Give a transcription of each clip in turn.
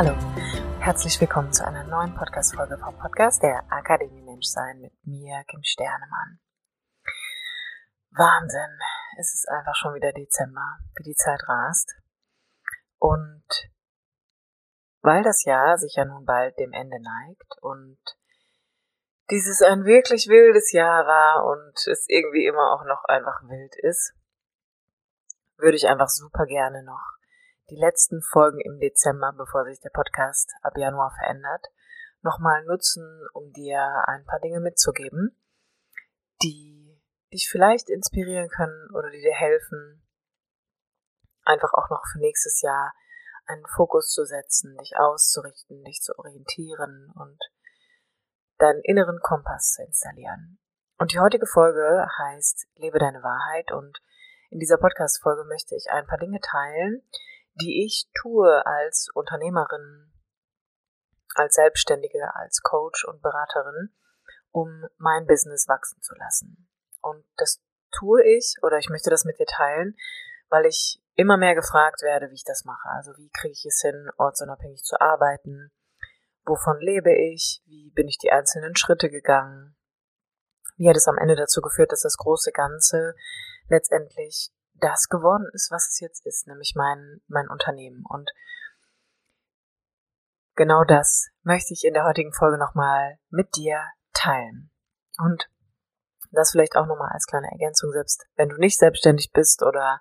Hallo, herzlich willkommen zu einer neuen Podcast-Folge vom Podcast der Akademie Menschsein mit mir, Kim Sternemann. Wahnsinn, es ist einfach schon wieder Dezember, wie die Zeit rast. Und weil das Jahr sich ja nun bald dem Ende neigt und dieses ein wirklich wildes Jahr war und es irgendwie immer auch noch einfach wild ist, würde ich einfach super gerne noch die letzten Folgen im Dezember, bevor sich der Podcast ab Januar verändert, nochmal nutzen, um dir ein paar Dinge mitzugeben, die dich vielleicht inspirieren können oder die dir helfen, einfach auch noch für nächstes Jahr einen Fokus zu setzen, dich auszurichten, dich zu orientieren und deinen inneren Kompass zu installieren. Und die heutige Folge heißt Lebe deine Wahrheit und in dieser Podcast-Folge möchte ich ein paar Dinge teilen, die ich tue als Unternehmerin, als Selbstständige, als Coach und Beraterin, um mein Business wachsen zu lassen. Und das tue ich oder ich möchte das mit dir teilen, weil ich immer mehr gefragt werde, wie ich das mache. Also wie kriege ich es hin, ortsunabhängig zu arbeiten? Wovon lebe ich? Wie bin ich die einzelnen Schritte gegangen? Wie hat es am Ende dazu geführt, dass das große Ganze letztendlich das geworden ist, was es jetzt ist, nämlich mein, mein Unternehmen. Und genau das möchte ich in der heutigen Folge nochmal mit dir teilen. Und das vielleicht auch nochmal als kleine Ergänzung, selbst wenn du nicht selbstständig bist oder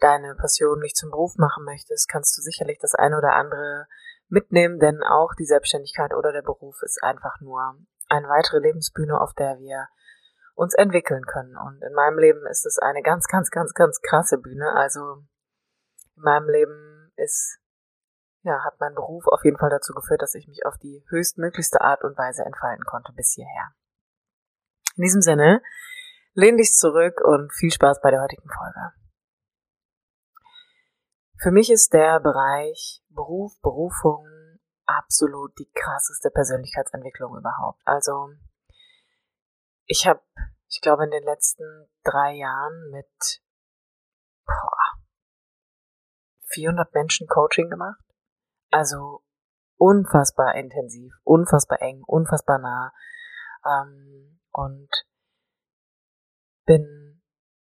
deine Passion nicht zum Beruf machen möchtest, kannst du sicherlich das eine oder andere mitnehmen, denn auch die Selbstständigkeit oder der Beruf ist einfach nur eine weitere Lebensbühne, auf der wir uns entwickeln können. Und in meinem Leben ist es eine ganz, ganz, ganz, ganz krasse Bühne. Also in meinem Leben ist, ja, hat mein Beruf auf jeden Fall dazu geführt, dass ich mich auf die höchstmöglichste Art und Weise entfalten konnte bis hierher. In diesem Sinne, lehn dich zurück und viel Spaß bei der heutigen Folge. Für mich ist der Bereich Beruf, Berufung absolut die krasseste Persönlichkeitsentwicklung überhaupt. Also ich habe, ich glaube, in den letzten drei Jahren mit boah, 400 Menschen Coaching gemacht. Also unfassbar intensiv, unfassbar eng, unfassbar nah. Ähm, und bin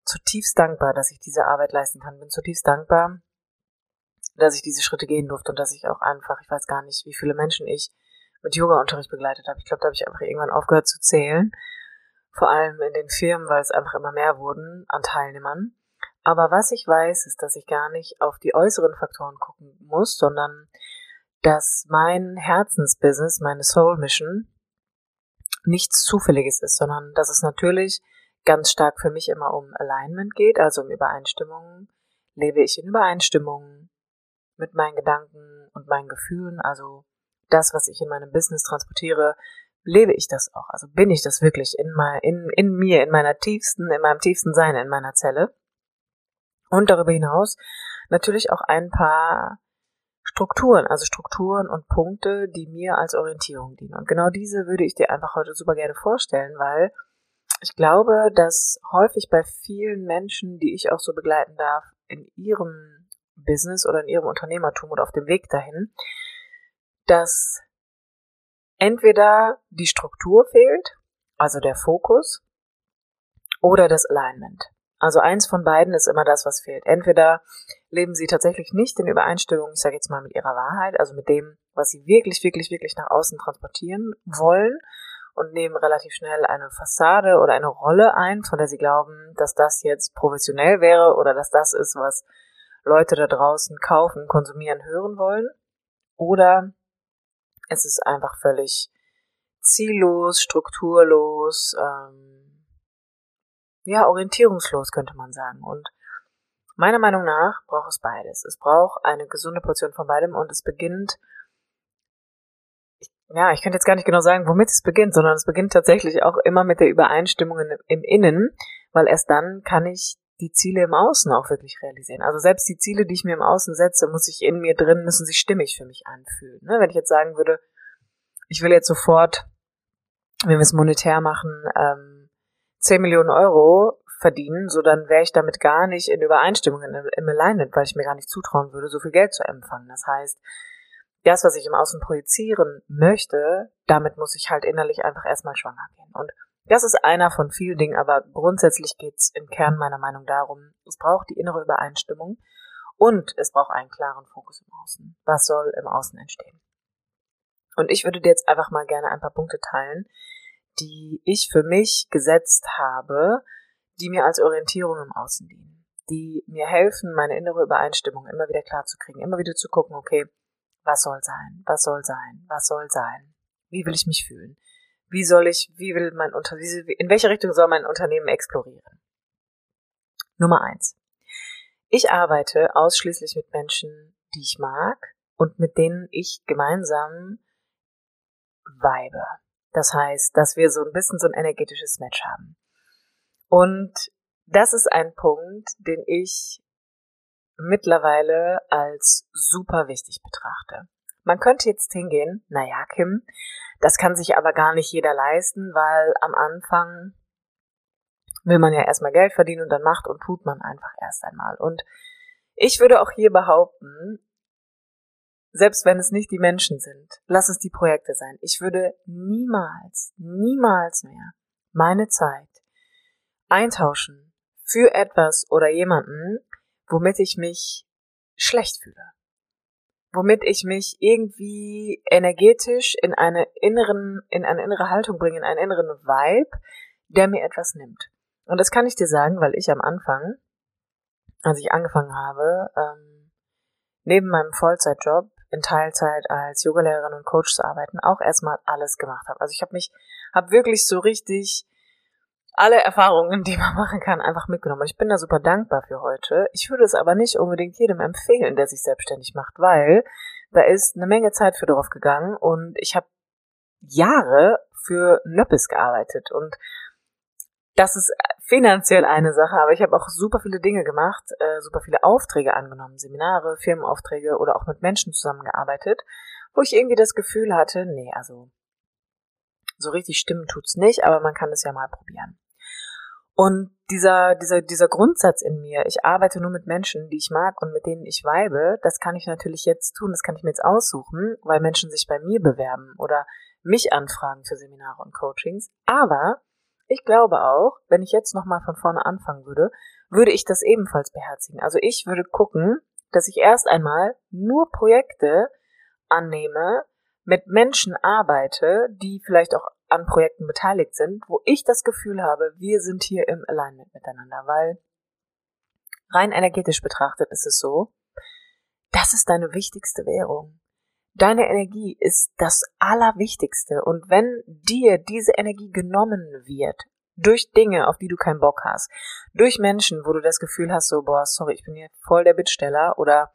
zutiefst dankbar, dass ich diese Arbeit leisten kann. Bin zutiefst dankbar, dass ich diese Schritte gehen durfte und dass ich auch einfach, ich weiß gar nicht, wie viele Menschen ich mit Yoga-Unterricht begleitet habe. Ich glaube, da habe ich einfach irgendwann aufgehört zu zählen vor allem in den Firmen, weil es einfach immer mehr wurden an Teilnehmern. Aber was ich weiß, ist, dass ich gar nicht auf die äußeren Faktoren gucken muss, sondern dass mein Herzensbusiness, meine Soul Mission nichts Zufälliges ist, sondern dass es natürlich ganz stark für mich immer um Alignment geht, also um Übereinstimmung. Lebe ich in Übereinstimmung mit meinen Gedanken und meinen Gefühlen, also das, was ich in meinem Business transportiere, lebe ich das auch? Also bin ich das wirklich in, mein, in, in mir, in meiner tiefsten, in meinem tiefsten Sein, in meiner Zelle? Und darüber hinaus natürlich auch ein paar Strukturen, also Strukturen und Punkte, die mir als Orientierung dienen. Und genau diese würde ich dir einfach heute super gerne vorstellen, weil ich glaube, dass häufig bei vielen Menschen, die ich auch so begleiten darf, in ihrem Business oder in ihrem Unternehmertum oder auf dem Weg dahin, dass entweder die Struktur fehlt, also der Fokus, oder das Alignment. Also eins von beiden ist immer das, was fehlt. Entweder leben sie tatsächlich nicht in Übereinstimmung, ich sage jetzt mal mit ihrer Wahrheit, also mit dem, was sie wirklich, wirklich, wirklich nach außen transportieren wollen und nehmen relativ schnell eine Fassade oder eine Rolle ein, von der sie glauben, dass das jetzt professionell wäre oder dass das ist, was Leute da draußen kaufen, konsumieren, hören wollen. Oder es ist einfach völlig ziellos, strukturlos, ähm, ja, orientierungslos könnte man sagen. Und Meiner Meinung nach braucht es beides. Es braucht eine gesunde Portion von beidem und es beginnt, ja, ich könnte jetzt gar nicht genau sagen, womit es beginnt, sondern es beginnt tatsächlich auch immer mit der Übereinstimmung im Innen, weil erst dann kann ich die Ziele im Außen auch wirklich realisieren. Also selbst die Ziele, die ich mir im Außen setze, muss ich in mir drin, müssen sich stimmig für mich anfühlen. Ne? Wenn ich jetzt sagen würde, ich will jetzt sofort, wenn wir es monetär machen, ähm, 10 Millionen Euro verdienen, so dann wäre ich damit gar nicht in Übereinstimmung im, im Alignment, weil ich mir gar nicht zutrauen würde, so viel Geld zu empfangen. Das heißt, das, was ich im Außen projizieren möchte, damit muss ich halt innerlich einfach erstmal schwanger gehen. Und das ist einer von vielen Dingen, aber grundsätzlich geht's im Kern meiner Meinung darum, es braucht die innere Übereinstimmung und es braucht einen klaren Fokus im Außen. Was soll im Außen entstehen? Und ich würde dir jetzt einfach mal gerne ein paar Punkte teilen, die ich für mich gesetzt habe, die mir als Orientierung im Außen dienen, die mir helfen, meine innere Übereinstimmung immer wieder klar zu kriegen, immer wieder zu gucken, okay, was soll sein, was soll sein, was soll sein, wie will ich mich fühlen, wie soll ich, wie will mein Unternehmen, in welche Richtung soll mein Unternehmen explorieren? Nummer eins. Ich arbeite ausschließlich mit Menschen, die ich mag und mit denen ich gemeinsam weibe. Das heißt, dass wir so ein bisschen so ein energetisches Match haben. Und das ist ein Punkt, den ich mittlerweile als super wichtig betrachte. Man könnte jetzt hingehen, naja, Kim, das kann sich aber gar nicht jeder leisten, weil am Anfang will man ja erstmal Geld verdienen und dann macht und tut man einfach erst einmal. Und ich würde auch hier behaupten, selbst wenn es nicht die Menschen sind, lass es die Projekte sein. Ich würde niemals, niemals mehr meine Zeit eintauschen für etwas oder jemanden, womit ich mich schlecht fühle womit ich mich irgendwie energetisch in eine inneren, in eine innere Haltung bringe, in einen inneren Vibe, der mir etwas nimmt. Und das kann ich dir sagen, weil ich am Anfang, als ich angefangen habe, ähm, neben meinem Vollzeitjob in Teilzeit als Yogalehrerin und Coach zu arbeiten, auch erstmal alles gemacht habe. Also ich habe mich, habe wirklich so richtig alle Erfahrungen, die man machen kann, einfach mitgenommen. Und ich bin da super dankbar für heute. Ich würde es aber nicht unbedingt jedem empfehlen, der sich selbstständig macht, weil da ist eine Menge Zeit für drauf gegangen und ich habe Jahre für Nöppis gearbeitet und das ist finanziell eine Sache, aber ich habe auch super viele Dinge gemacht, äh, super viele Aufträge angenommen, Seminare, Firmenaufträge oder auch mit Menschen zusammengearbeitet, wo ich irgendwie das Gefühl hatte, nee, also so richtig stimmen tut's nicht, aber man kann es ja mal probieren. Und dieser, dieser, dieser Grundsatz in mir, ich arbeite nur mit Menschen, die ich mag und mit denen ich weibe, das kann ich natürlich jetzt tun, das kann ich mir jetzt aussuchen, weil Menschen sich bei mir bewerben oder mich anfragen für Seminare und Coachings. Aber ich glaube auch, wenn ich jetzt nochmal von vorne anfangen würde, würde ich das ebenfalls beherzigen. Also ich würde gucken, dass ich erst einmal nur Projekte annehme, mit Menschen arbeite, die vielleicht auch an Projekten beteiligt sind, wo ich das Gefühl habe, wir sind hier im Alignment miteinander, weil rein energetisch betrachtet ist es so, das ist deine wichtigste Währung. Deine Energie ist das Allerwichtigste. Und wenn dir diese Energie genommen wird, durch Dinge, auf die du keinen Bock hast, durch Menschen, wo du das Gefühl hast, so, boah, sorry, ich bin hier voll der Bittsteller oder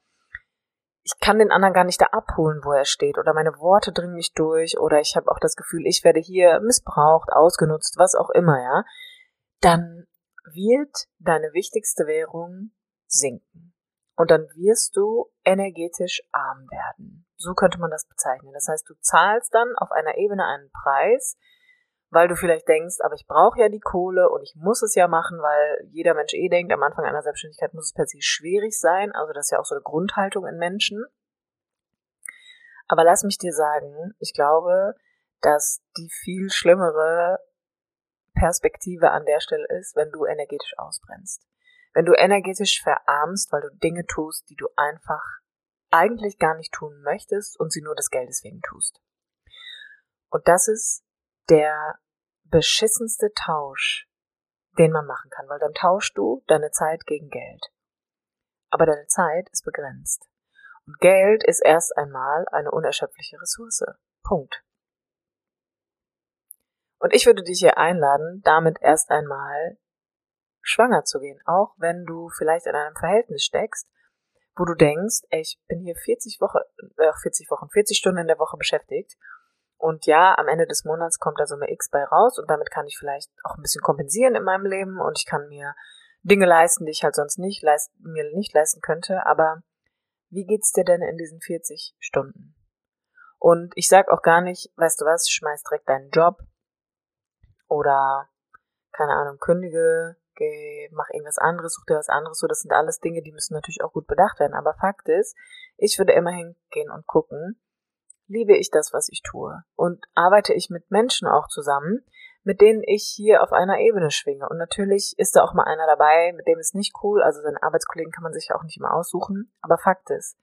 ich kann den anderen gar nicht da abholen, wo er steht, oder meine Worte dringen mich durch, oder ich habe auch das Gefühl, ich werde hier missbraucht, ausgenutzt, was auch immer, ja, dann wird deine wichtigste Währung sinken. Und dann wirst du energetisch arm werden. So könnte man das bezeichnen. Das heißt, du zahlst dann auf einer Ebene einen Preis, weil du vielleicht denkst, aber ich brauche ja die Kohle und ich muss es ja machen, weil jeder Mensch eh denkt, am Anfang einer Selbstständigkeit muss es per se schwierig sein. Also das ist ja auch so eine Grundhaltung in Menschen. Aber lass mich dir sagen, ich glaube, dass die viel schlimmere Perspektive an der Stelle ist, wenn du energetisch ausbrennst. Wenn du energetisch verarmst, weil du Dinge tust, die du einfach eigentlich gar nicht tun möchtest und sie nur des Geldes wegen tust. Und das ist der beschissenste Tausch, den man machen kann, weil dann tauschst du deine Zeit gegen Geld. Aber deine Zeit ist begrenzt. Und Geld ist erst einmal eine unerschöpfliche Ressource. Punkt. Und ich würde dich hier einladen, damit erst einmal schwanger zu gehen, auch wenn du vielleicht in einem Verhältnis steckst, wo du denkst, ey, ich bin hier 40 Wochen, äh, 40 Wochen, 40 Stunden in der Woche beschäftigt und ja, am Ende des Monats kommt da Summe X bei raus und damit kann ich vielleicht auch ein bisschen kompensieren in meinem Leben und ich kann mir Dinge leisten, die ich halt sonst nicht leist, mir nicht leisten könnte, aber wie geht's dir denn in diesen 40 Stunden? Und ich sag auch gar nicht, weißt du was, schmeiß direkt deinen Job oder keine Ahnung, kündige, geh, mach irgendwas anderes, such dir was anderes, so das sind alles Dinge, die müssen natürlich auch gut bedacht werden, aber Fakt ist, ich würde immer hingehen und gucken, liebe ich das, was ich tue und arbeite ich mit Menschen auch zusammen, mit denen ich hier auf einer Ebene schwinge. Und natürlich ist da auch mal einer dabei, mit dem ist nicht cool. Also seine Arbeitskollegen kann man sich ja auch nicht immer aussuchen. Aber Fakt ist,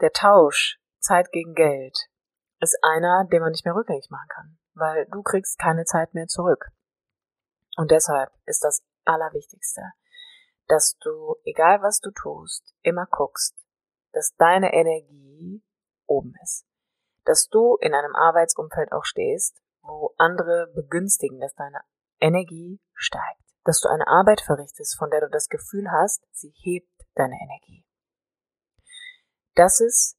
der Tausch Zeit gegen Geld ist einer, den man nicht mehr rückgängig machen kann, weil du kriegst keine Zeit mehr zurück. Und deshalb ist das Allerwichtigste, dass du, egal was du tust, immer guckst, dass deine Energie oben ist. Dass du in einem Arbeitsumfeld auch stehst, wo andere begünstigen, dass deine Energie steigt. Dass du eine Arbeit verrichtest, von der du das Gefühl hast, sie hebt deine Energie. Das ist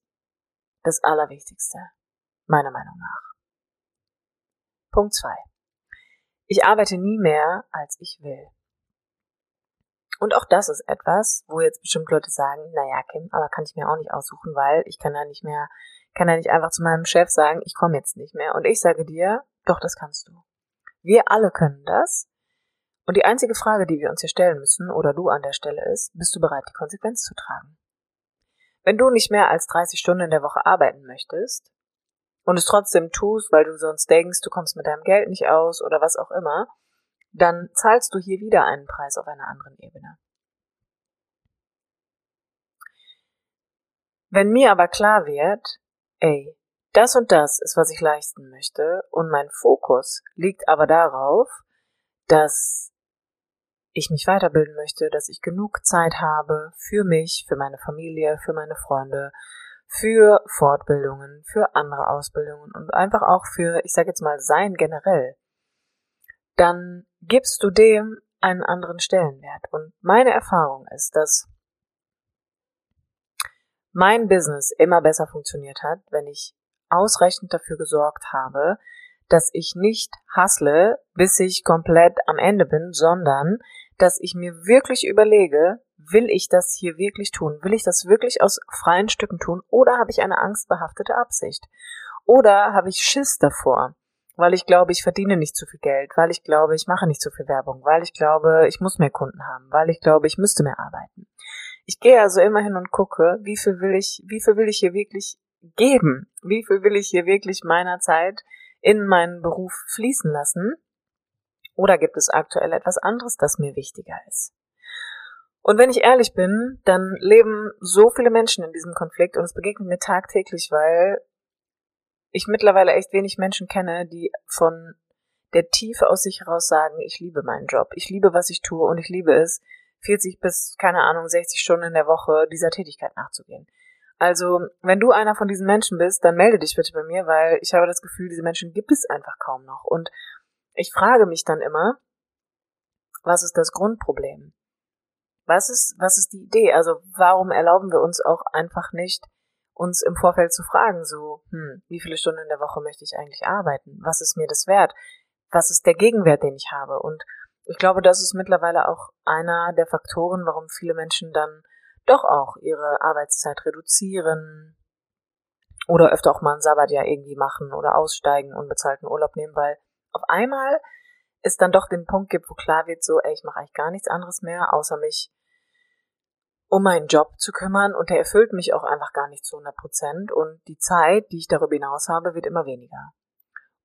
das Allerwichtigste, meiner Meinung nach. Punkt zwei: Ich arbeite nie mehr, als ich will. Und auch das ist etwas, wo jetzt bestimmt Leute sagen, naja, Kim, aber kann ich mir auch nicht aussuchen, weil ich kann ja nicht mehr, kann ja nicht einfach zu meinem Chef sagen, ich komme jetzt nicht mehr. Und ich sage dir, doch, das kannst du. Wir alle können das. Und die einzige Frage, die wir uns hier stellen müssen, oder du an der Stelle ist, bist du bereit, die Konsequenz zu tragen? Wenn du nicht mehr als 30 Stunden in der Woche arbeiten möchtest und es trotzdem tust, weil du sonst denkst, du kommst mit deinem Geld nicht aus oder was auch immer, dann zahlst du hier wieder einen Preis auf einer anderen Ebene. Wenn mir aber klar wird, ey, das und das ist, was ich leisten möchte und mein Fokus liegt aber darauf, dass ich mich weiterbilden möchte, dass ich genug Zeit habe für mich, für meine Familie, für meine Freunde, für Fortbildungen, für andere Ausbildungen und einfach auch für, ich sage jetzt mal, sein generell, dann gibst du dem einen anderen Stellenwert. Und meine Erfahrung ist, dass mein Business immer besser funktioniert hat, wenn ich ausreichend dafür gesorgt habe, dass ich nicht hassle, bis ich komplett am Ende bin, sondern dass ich mir wirklich überlege, will ich das hier wirklich tun? Will ich das wirklich aus freien Stücken tun? Oder habe ich eine angstbehaftete Absicht? Oder habe ich Schiss davor? Weil ich glaube, ich verdiene nicht zu viel Geld, weil ich glaube, ich mache nicht zu viel Werbung, weil ich glaube, ich muss mehr Kunden haben, weil ich glaube, ich müsste mehr arbeiten. Ich gehe also immer hin und gucke, wie viel will ich, wie viel will ich hier wirklich geben? Wie viel will ich hier wirklich meiner Zeit in meinen Beruf fließen lassen? Oder gibt es aktuell etwas anderes, das mir wichtiger ist? Und wenn ich ehrlich bin, dann leben so viele Menschen in diesem Konflikt und es begegnet mir tagtäglich, weil ich mittlerweile echt wenig Menschen kenne, die von der Tiefe aus sich heraus sagen, ich liebe meinen Job, ich liebe, was ich tue und ich liebe es, 40 bis, keine Ahnung, 60 Stunden in der Woche dieser Tätigkeit nachzugehen. Also, wenn du einer von diesen Menschen bist, dann melde dich bitte bei mir, weil ich habe das Gefühl, diese Menschen gibt es einfach kaum noch. Und ich frage mich dann immer, was ist das Grundproblem? Was ist, was ist die Idee? Also warum erlauben wir uns auch einfach nicht, uns im Vorfeld zu fragen, so, hm, wie viele Stunden in der Woche möchte ich eigentlich arbeiten? Was ist mir das wert? Was ist der Gegenwert, den ich habe? Und ich glaube, das ist mittlerweile auch einer der Faktoren, warum viele Menschen dann doch auch ihre Arbeitszeit reduzieren oder öfter auch mal ein Sabbatjahr irgendwie machen oder aussteigen und bezahlten Urlaub nehmen, weil auf einmal es dann doch den Punkt gibt, wo klar wird, so, ey, ich mache eigentlich gar nichts anderes mehr, außer mich um meinen Job zu kümmern und der erfüllt mich auch einfach gar nicht zu 100 Prozent und die Zeit, die ich darüber hinaus habe, wird immer weniger.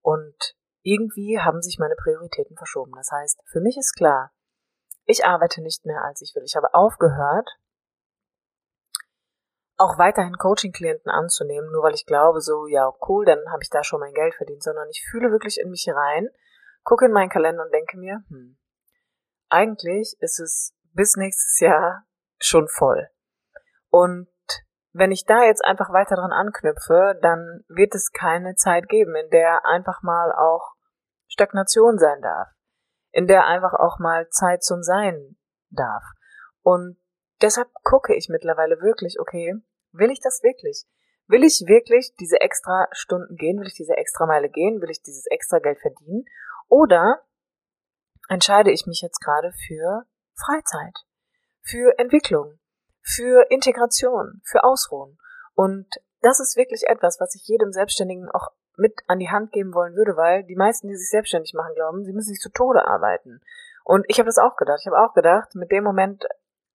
Und irgendwie haben sich meine Prioritäten verschoben. Das heißt, für mich ist klar, ich arbeite nicht mehr, als ich will. Ich habe aufgehört, auch weiterhin Coaching-Klienten anzunehmen, nur weil ich glaube, so, ja, cool, dann habe ich da schon mein Geld verdient, sondern ich fühle wirklich in mich rein, gucke in meinen Kalender und denke mir, hm, eigentlich ist es bis nächstes Jahr schon voll. Und wenn ich da jetzt einfach weiter dran anknüpfe, dann wird es keine Zeit geben, in der einfach mal auch Stagnation sein darf, in der einfach auch mal Zeit zum Sein darf. Und deshalb gucke ich mittlerweile wirklich, okay, will ich das wirklich? Will ich wirklich diese extra Stunden gehen? Will ich diese extra Meile gehen? Will ich dieses extra Geld verdienen? Oder entscheide ich mich jetzt gerade für Freizeit, für Entwicklung, für Integration, für Ausruhen? Und das ist wirklich etwas, was ich jedem Selbstständigen auch mit an die Hand geben wollen würde, weil die meisten, die sich selbstständig machen, glauben, sie müssen sich zu Tode arbeiten. Und ich habe das auch gedacht. Ich habe auch gedacht, mit dem Moment,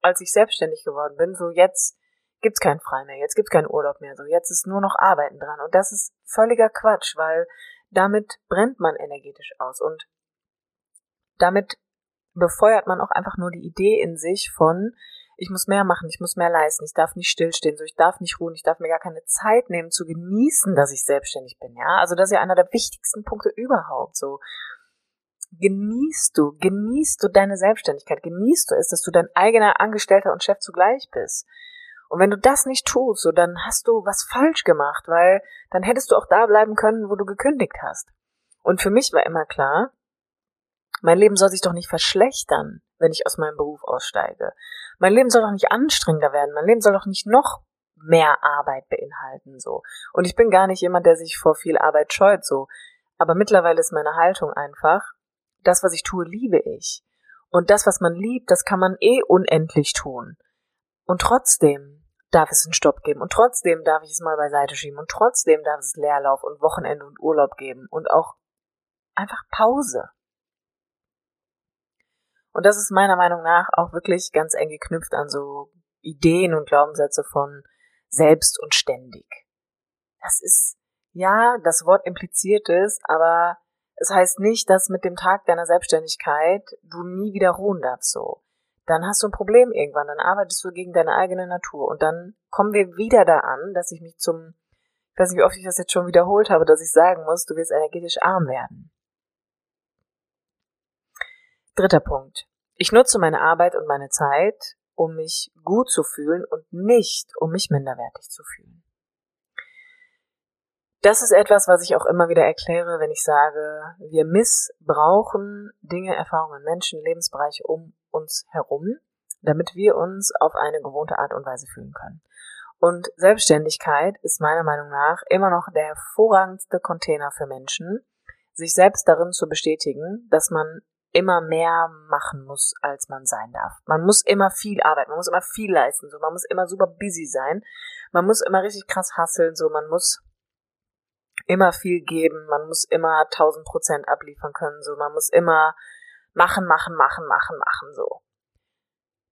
als ich selbstständig geworden bin, so jetzt gibt's keinen Frei mehr, jetzt gibt's keinen Urlaub mehr, so jetzt ist nur noch Arbeiten dran. Und das ist völliger Quatsch, weil damit brennt man energetisch aus und damit befeuert man auch einfach nur die Idee in sich von, ich muss mehr machen, ich muss mehr leisten, ich darf nicht stillstehen, so ich darf nicht ruhen, ich darf mir gar keine Zeit nehmen zu genießen, dass ich selbstständig bin, ja. Also das ist ja einer der wichtigsten Punkte überhaupt, so. Genießt du, genießt du deine Selbstständigkeit, genießt du es, dass du dein eigener Angestellter und Chef zugleich bist. Und wenn du das nicht tust, so dann hast du was falsch gemacht, weil dann hättest du auch da bleiben können, wo du gekündigt hast. Und für mich war immer klar, mein Leben soll sich doch nicht verschlechtern, wenn ich aus meinem Beruf aussteige. Mein Leben soll doch nicht anstrengender werden. Mein Leben soll doch nicht noch mehr Arbeit beinhalten, so. Und ich bin gar nicht jemand, der sich vor viel Arbeit scheut, so. Aber mittlerweile ist meine Haltung einfach, das, was ich tue, liebe ich. Und das, was man liebt, das kann man eh unendlich tun. Und trotzdem darf es einen Stopp geben. Und trotzdem darf ich es mal beiseite schieben. Und trotzdem darf es Leerlauf und Wochenende und Urlaub geben. Und auch einfach Pause. Und das ist meiner Meinung nach auch wirklich ganz eng geknüpft an so Ideen und Glaubenssätze von selbst und ständig. Das ist, ja, das Wort impliziert es, aber es heißt nicht, dass mit dem Tag deiner Selbstständigkeit du nie wieder ruhen darfst so. Dann hast du ein Problem irgendwann, dann arbeitest du gegen deine eigene Natur und dann kommen wir wieder da an, dass ich mich zum, ich weiß nicht, wie oft ich das jetzt schon wiederholt habe, dass ich sagen muss, du wirst energetisch arm werden. Dritter Punkt. Ich nutze meine Arbeit und meine Zeit, um mich gut zu fühlen und nicht, um mich minderwertig zu fühlen. Das ist etwas, was ich auch immer wieder erkläre, wenn ich sage, wir missbrauchen Dinge, Erfahrungen, Menschen, Lebensbereiche um uns herum, damit wir uns auf eine gewohnte Art und Weise fühlen können. Und Selbstständigkeit ist meiner Meinung nach immer noch der hervorragendste Container für Menschen, sich selbst darin zu bestätigen, dass man immer mehr machen muss, als man sein darf. Man muss immer viel arbeiten, man muss immer viel leisten, so man muss immer super busy sein, man muss immer richtig krass hasseln, so man muss immer viel geben, man muss immer 1000 Prozent abliefern können, so man muss immer machen, machen, machen, machen, machen, so.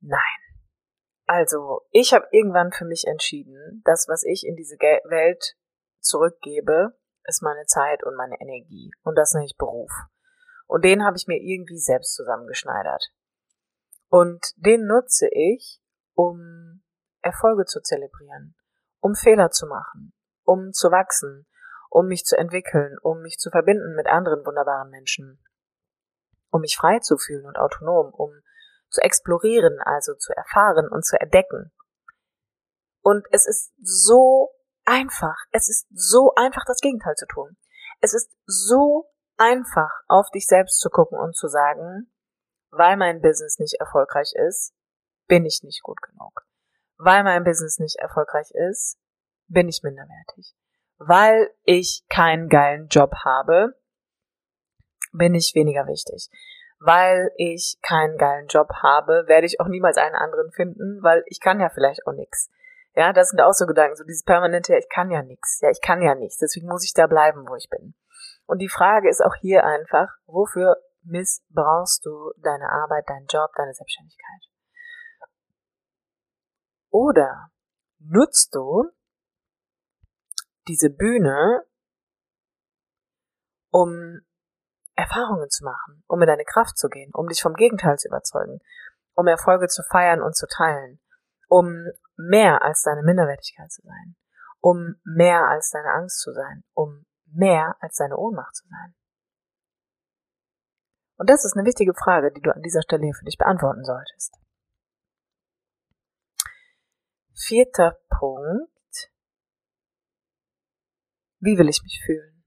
Nein. Also, ich habe irgendwann für mich entschieden, das, was ich in diese Welt zurückgebe, ist meine Zeit und meine Energie. Und das nenne ich Beruf. Und den habe ich mir irgendwie selbst zusammengeschneidert. Und den nutze ich, um Erfolge zu zelebrieren, um Fehler zu machen, um zu wachsen, um mich zu entwickeln, um mich zu verbinden mit anderen wunderbaren Menschen, um mich frei zu fühlen und autonom, um zu explorieren, also zu erfahren und zu entdecken. Und es ist so einfach, es ist so einfach, das Gegenteil zu tun. Es ist so einfach auf dich selbst zu gucken und zu sagen, weil mein Business nicht erfolgreich ist, bin ich nicht gut genug. Weil mein Business nicht erfolgreich ist, bin ich minderwertig. Weil ich keinen geilen Job habe, bin ich weniger wichtig. Weil ich keinen geilen Job habe, werde ich auch niemals einen anderen finden, weil ich kann ja vielleicht auch nichts. Ja, das sind auch so Gedanken, so dieses permanente, ja, ich kann ja nichts, ja, ich kann ja nichts, deswegen muss ich da bleiben, wo ich bin. Und die Frage ist auch hier einfach, wofür missbrauchst du deine Arbeit, deinen Job, deine Selbstständigkeit? Oder nutzt du diese Bühne, um Erfahrungen zu machen, um in deine Kraft zu gehen, um dich vom Gegenteil zu überzeugen, um Erfolge zu feiern und zu teilen, um mehr als deine Minderwertigkeit zu sein, um mehr als deine Angst zu sein, um mehr als seine Ohnmacht zu sein? Und das ist eine wichtige Frage, die du an dieser Stelle hier für dich beantworten solltest. Vierter Punkt. Wie will ich mich fühlen?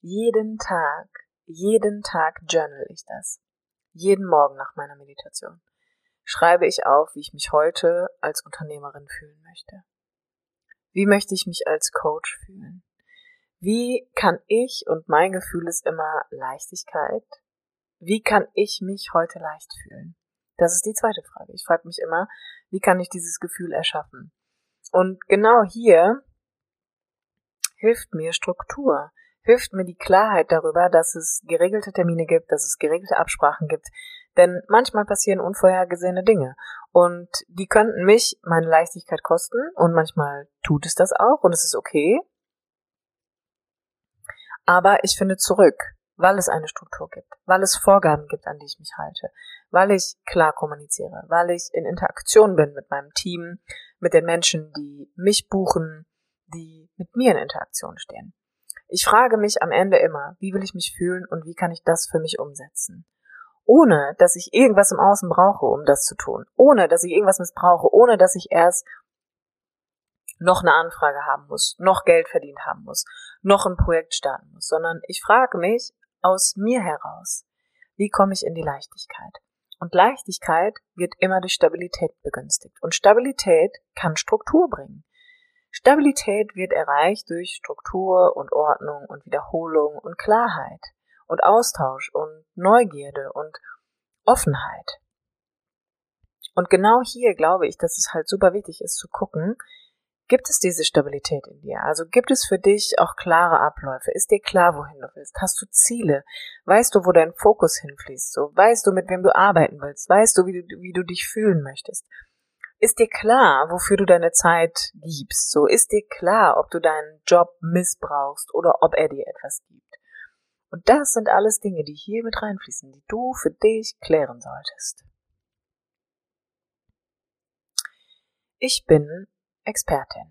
Jeden Tag, jeden Tag journal ich das. jeden Morgen nach meiner Meditation, schreibe ich auf, wie ich mich heute als Unternehmerin fühlen möchte. Wie möchte ich mich als Coach fühlen? Wie kann ich, und mein Gefühl ist immer Leichtigkeit, wie kann ich mich heute leicht fühlen? Das ist die zweite Frage. Ich frage mich immer, wie kann ich dieses Gefühl erschaffen? Und genau hier hilft mir Struktur, hilft mir die Klarheit darüber, dass es geregelte Termine gibt, dass es geregelte Absprachen gibt. Denn manchmal passieren unvorhergesehene Dinge und die könnten mich meine Leichtigkeit kosten und manchmal tut es das auch und es ist okay. Aber ich finde zurück, weil es eine Struktur gibt, weil es Vorgaben gibt, an die ich mich halte, weil ich klar kommuniziere, weil ich in Interaktion bin mit meinem Team, mit den Menschen, die mich buchen, die mit mir in Interaktion stehen. Ich frage mich am Ende immer, wie will ich mich fühlen und wie kann ich das für mich umsetzen? Ohne, dass ich irgendwas im Außen brauche, um das zu tun. Ohne, dass ich irgendwas missbrauche. Ohne, dass ich erst noch eine Anfrage haben muss, noch Geld verdient haben muss, noch ein Projekt starten muss, sondern ich frage mich aus mir heraus, wie komme ich in die Leichtigkeit? Und Leichtigkeit wird immer durch Stabilität begünstigt. Und Stabilität kann Struktur bringen. Stabilität wird erreicht durch Struktur und Ordnung und Wiederholung und Klarheit und Austausch und Neugierde und Offenheit. Und genau hier glaube ich, dass es halt super wichtig ist zu gucken, Gibt es diese Stabilität in dir? Also gibt es für dich auch klare Abläufe? Ist dir klar, wohin du willst? Hast du Ziele? Weißt du, wo dein Fokus hinfließt? So, weißt du, mit wem du arbeiten willst? Weißt du, wie du, wie du dich fühlen möchtest? Ist dir klar, wofür du deine Zeit gibst? So, ist dir klar, ob du deinen Job missbrauchst oder ob er dir etwas gibt? Und das sind alles Dinge, die hier mit reinfließen, die du für dich klären solltest. Ich bin Expertin.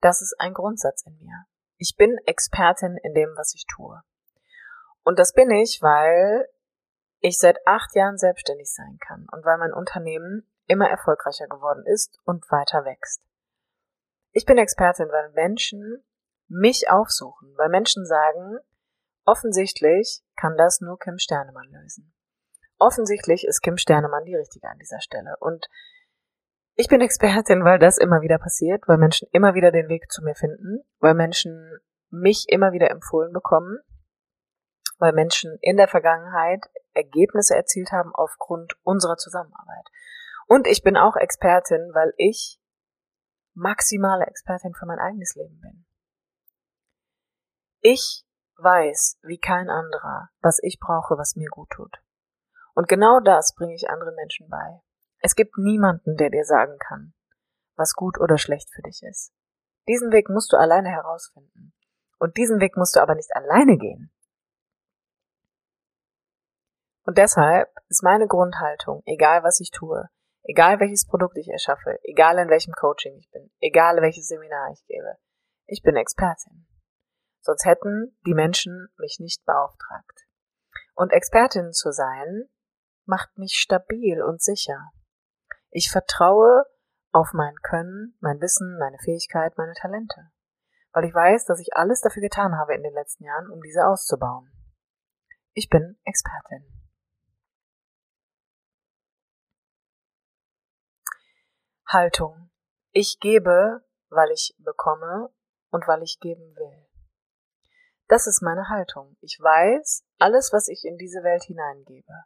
Das ist ein Grundsatz in mir. Ich bin Expertin in dem, was ich tue. Und das bin ich, weil ich seit acht Jahren selbstständig sein kann und weil mein Unternehmen immer erfolgreicher geworden ist und weiter wächst. Ich bin Expertin, weil Menschen mich aufsuchen, weil Menschen sagen, offensichtlich kann das nur Kim Sternemann lösen. Offensichtlich ist Kim Sternemann die Richtige an dieser Stelle. Und ich bin Expertin, weil das immer wieder passiert, weil Menschen immer wieder den Weg zu mir finden, weil Menschen mich immer wieder empfohlen bekommen, weil Menschen in der Vergangenheit Ergebnisse erzielt haben aufgrund unserer Zusammenarbeit. Und ich bin auch Expertin, weil ich maximale Expertin für mein eigenes Leben bin. Ich weiß, wie kein anderer, was ich brauche, was mir gut tut. Und genau das bringe ich anderen Menschen bei. Es gibt niemanden, der dir sagen kann, was gut oder schlecht für dich ist. Diesen Weg musst du alleine herausfinden. Und diesen Weg musst du aber nicht alleine gehen. Und deshalb ist meine Grundhaltung, egal was ich tue, egal welches Produkt ich erschaffe, egal in welchem Coaching ich bin, egal welches Seminar ich gebe, ich bin Expertin. Sonst hätten die Menschen mich nicht beauftragt. Und Expertin zu sein, macht mich stabil und sicher. Ich vertraue auf mein Können, mein Wissen, meine Fähigkeit, meine Talente. Weil ich weiß, dass ich alles dafür getan habe in den letzten Jahren, um diese auszubauen. Ich bin Expertin. Haltung. Ich gebe, weil ich bekomme und weil ich geben will. Das ist meine Haltung. Ich weiß, alles, was ich in diese Welt hineingebe,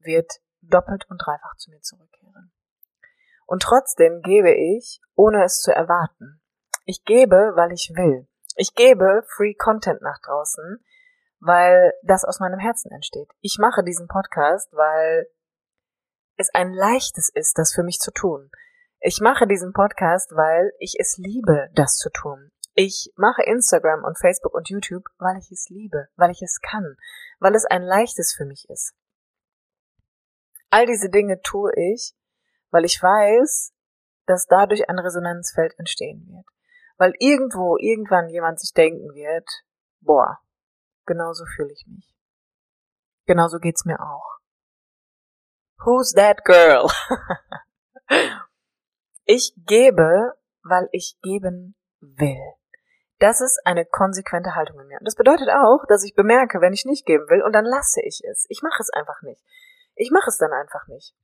wird doppelt und dreifach zu mir zurückkehren. Und trotzdem gebe ich, ohne es zu erwarten. Ich gebe, weil ich will. Ich gebe Free Content nach draußen, weil das aus meinem Herzen entsteht. Ich mache diesen Podcast, weil es ein leichtes ist, das für mich zu tun. Ich mache diesen Podcast, weil ich es liebe, das zu tun. Ich mache Instagram und Facebook und YouTube, weil ich es liebe, weil ich es kann, weil es ein leichtes für mich ist. All diese Dinge tue ich, weil ich weiß, dass dadurch ein Resonanzfeld entstehen wird. Weil irgendwo, irgendwann jemand sich denken wird, boah, genauso fühle ich mich. Genauso geht's mir auch. Who's that girl? ich gebe, weil ich geben will. Das ist eine konsequente Haltung in mir. Und das bedeutet auch, dass ich bemerke, wenn ich nicht geben will, und dann lasse ich es. Ich mache es einfach nicht. Ich mache es dann einfach nicht.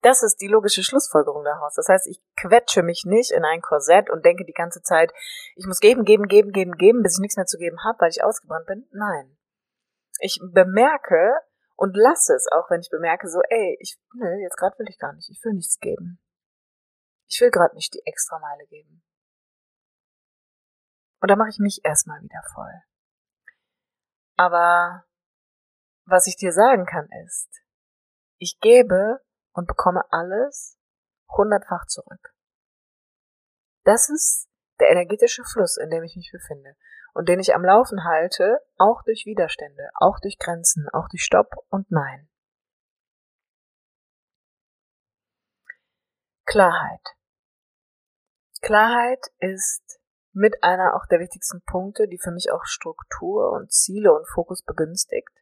Das ist die logische Schlussfolgerung daraus. Das heißt, ich quetsche mich nicht in ein Korsett und denke die ganze Zeit, ich muss geben, geben, geben, geben, geben, bis ich nichts mehr zu geben habe, weil ich ausgebrannt bin. Nein. Ich bemerke und lasse es auch, wenn ich bemerke, so, ey, ich, nö, jetzt gerade will ich gar nicht, ich will nichts geben. Ich will gerade nicht die extra Meile geben. Und da mache ich mich erstmal wieder voll. Aber was ich dir sagen kann ist, ich gebe und bekomme alles hundertfach zurück. Das ist der energetische Fluss, in dem ich mich befinde und den ich am Laufen halte, auch durch Widerstände, auch durch Grenzen, auch durch Stopp und Nein. Klarheit. Klarheit ist mit einer auch der wichtigsten Punkte, die für mich auch Struktur und Ziele und Fokus begünstigt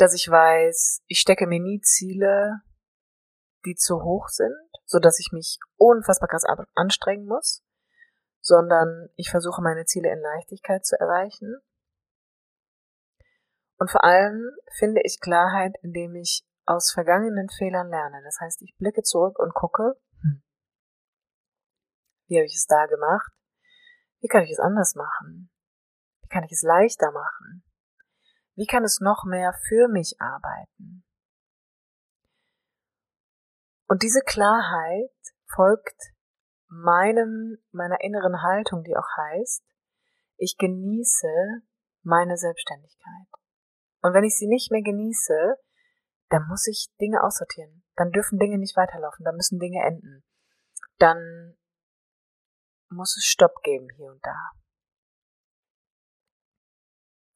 dass ich weiß, ich stecke mir nie Ziele, die zu hoch sind, so dass ich mich unfassbar krass anstrengen muss, sondern ich versuche meine Ziele in Leichtigkeit zu erreichen. Und vor allem finde ich Klarheit, indem ich aus vergangenen Fehlern lerne. Das heißt, ich blicke zurück und gucke, hm, wie habe ich es da gemacht? Wie kann ich es anders machen? Wie kann ich es leichter machen? Wie kann es noch mehr für mich arbeiten? Und diese Klarheit folgt meinem, meiner inneren Haltung, die auch heißt, ich genieße meine Selbstständigkeit. Und wenn ich sie nicht mehr genieße, dann muss ich Dinge aussortieren. Dann dürfen Dinge nicht weiterlaufen, dann müssen Dinge enden. Dann muss es Stopp geben hier und da.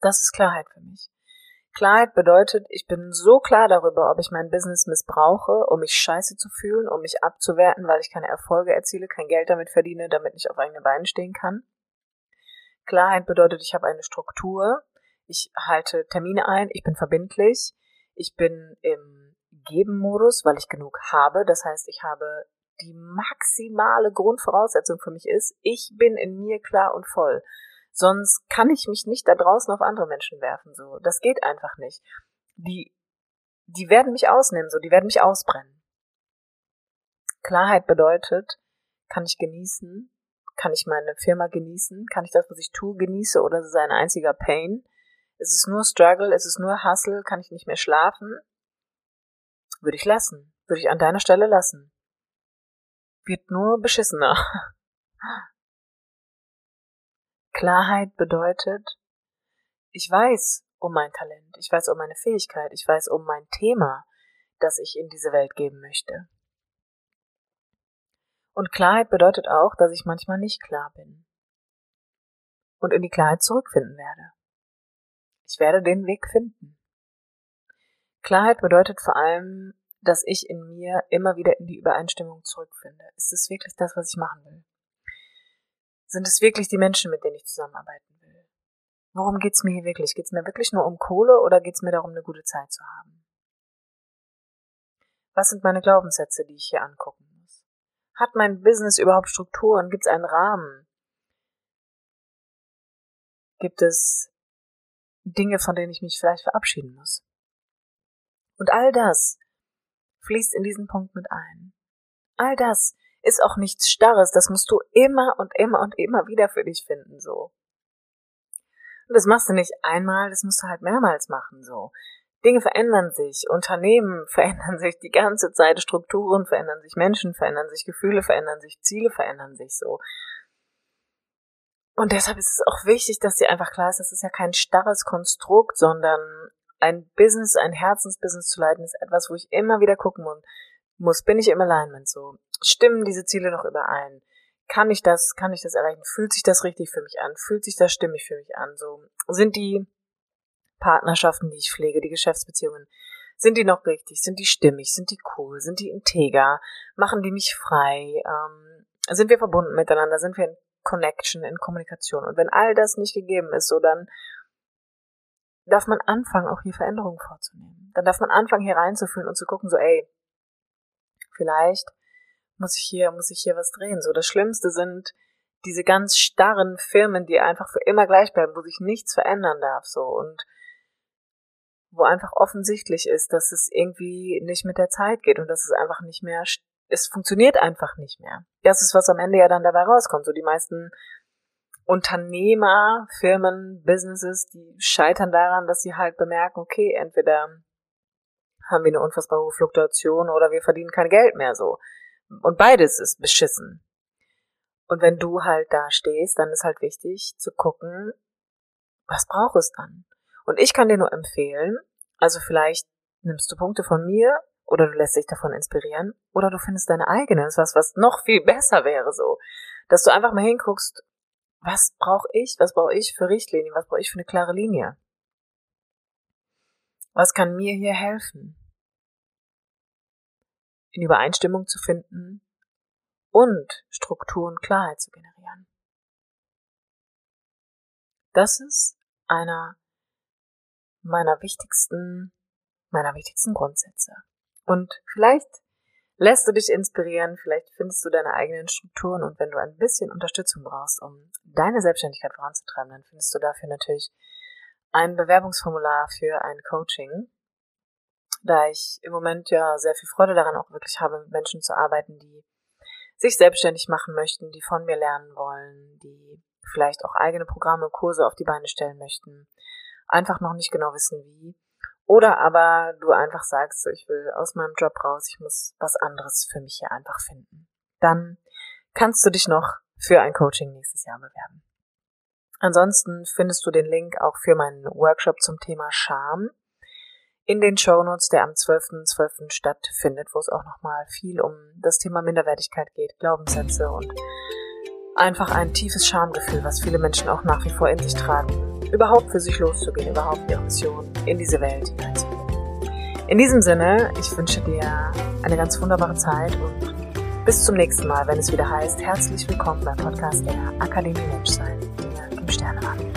Das ist Klarheit für mich. Klarheit bedeutet, ich bin so klar darüber, ob ich mein Business missbrauche, um mich scheiße zu fühlen, um mich abzuwerten, weil ich keine Erfolge erziele, kein Geld damit verdiene, damit ich auf eigenen Beinen stehen kann. Klarheit bedeutet, ich habe eine Struktur, ich halte Termine ein, ich bin verbindlich, ich bin im Geben-Modus, weil ich genug habe. Das heißt, ich habe die maximale Grundvoraussetzung für mich ist, ich bin in mir klar und voll. Sonst kann ich mich nicht da draußen auf andere Menschen werfen, so. Das geht einfach nicht. Die, die werden mich ausnehmen, so. Die werden mich ausbrennen. Klarheit bedeutet, kann ich genießen? Kann ich meine Firma genießen? Kann ich das, was ich tue, genieße oder ist es ein einziger Pain? Ist es nur Struggle? Ist es nur Hustle? Kann ich nicht mehr schlafen? Würde ich lassen. Würde ich an deiner Stelle lassen. Wird nur beschissener. Klarheit bedeutet, ich weiß um mein Talent, ich weiß um meine Fähigkeit, ich weiß um mein Thema, das ich in diese Welt geben möchte. Und Klarheit bedeutet auch, dass ich manchmal nicht klar bin und in die Klarheit zurückfinden werde. Ich werde den Weg finden. Klarheit bedeutet vor allem, dass ich in mir immer wieder in die Übereinstimmung zurückfinde. Ist es wirklich das, was ich machen will? Sind es wirklich die Menschen, mit denen ich zusammenarbeiten will? Worum geht's mir hier wirklich? Geht's mir wirklich nur um Kohle oder geht's mir darum, eine gute Zeit zu haben? Was sind meine Glaubenssätze, die ich hier angucken muss? Hat mein Business überhaupt Strukturen? Gibt es einen Rahmen? Gibt es Dinge, von denen ich mich vielleicht verabschieden muss? Und all das fließt in diesen Punkt mit ein. All das ist auch nichts Starres. Das musst du immer und immer und immer wieder für dich finden, so. Und das machst du nicht einmal, das musst du halt mehrmals machen, so. Dinge verändern sich, Unternehmen verändern sich die ganze Zeit, Strukturen verändern sich, Menschen verändern sich, Gefühle verändern sich, Ziele verändern sich so. Und deshalb ist es auch wichtig, dass dir einfach klar ist, das ist ja kein starres Konstrukt, sondern ein Business, ein Herzensbusiness zu leiten, ist etwas, wo ich immer wieder gucken muss, bin ich im Alignment so? Stimmen diese Ziele noch überein? Kann ich das, kann ich das erreichen? Fühlt sich das richtig für mich an? Fühlt sich das stimmig für mich an? So, sind die Partnerschaften, die ich pflege, die Geschäftsbeziehungen, sind die noch richtig? Sind die stimmig? Sind die cool? Sind die integer? Machen die mich frei? Ähm, sind wir verbunden miteinander? Sind wir in Connection, in Kommunikation? Und wenn all das nicht gegeben ist, so dann darf man anfangen, auch hier Veränderungen vorzunehmen. Dann darf man anfangen, hier reinzufühlen und zu gucken, so, ey, vielleicht muss ich hier, muss ich hier was drehen. So, das Schlimmste sind diese ganz starren Firmen, die einfach für immer gleich bleiben, wo sich nichts verändern darf, so. Und wo einfach offensichtlich ist, dass es irgendwie nicht mit der Zeit geht und dass es einfach nicht mehr, es funktioniert einfach nicht mehr. Das ist, was am Ende ja dann dabei rauskommt. So die meisten Unternehmer, Firmen, Businesses, die scheitern daran, dass sie halt bemerken, okay, entweder haben wir eine unfassbar hohe Fluktuation oder wir verdienen kein Geld mehr so. Und beides ist beschissen. Und wenn du halt da stehst, dann ist halt wichtig zu gucken, was braucht es dann? Und ich kann dir nur empfehlen, also vielleicht nimmst du Punkte von mir oder du lässt dich davon inspirieren oder du findest deine eigene, das ist was, was noch viel besser wäre so, dass du einfach mal hinguckst, was brauche ich, was brauche ich für Richtlinien, was brauche ich für eine klare Linie? Was kann mir hier helfen? In Übereinstimmung zu finden und Struktur und Klarheit zu generieren. Das ist einer meiner wichtigsten, meiner wichtigsten Grundsätze. Und vielleicht lässt du dich inspirieren, vielleicht findest du deine eigenen Strukturen und wenn du ein bisschen Unterstützung brauchst, um deine Selbstständigkeit voranzutreiben, dann findest du dafür natürlich ein Bewerbungsformular für ein Coaching, da ich im Moment ja sehr viel Freude daran auch wirklich habe, mit Menschen zu arbeiten, die sich selbstständig machen möchten, die von mir lernen wollen, die vielleicht auch eigene Programme, Kurse auf die Beine stellen möchten, einfach noch nicht genau wissen wie. Oder aber du einfach sagst, so, ich will aus meinem Job raus, ich muss was anderes für mich hier einfach finden. Dann kannst du dich noch für ein Coaching nächstes Jahr bewerben. Ansonsten findest du den Link auch für meinen Workshop zum Thema Scham in den Shownotes, der am 12.12. .12. stattfindet, wo es auch nochmal viel um das Thema Minderwertigkeit geht, Glaubenssätze und einfach ein tiefes Schamgefühl, was viele Menschen auch nach wie vor in sich tragen, überhaupt für sich loszugehen, überhaupt ihre Mission in diese Welt hineinzugehen. In diesem Sinne, ich wünsche dir eine ganz wunderbare Zeit und bis zum nächsten Mal, wenn es wieder heißt, herzlich willkommen beim Podcast der Akademie Menschsein, der Kim Sterne an.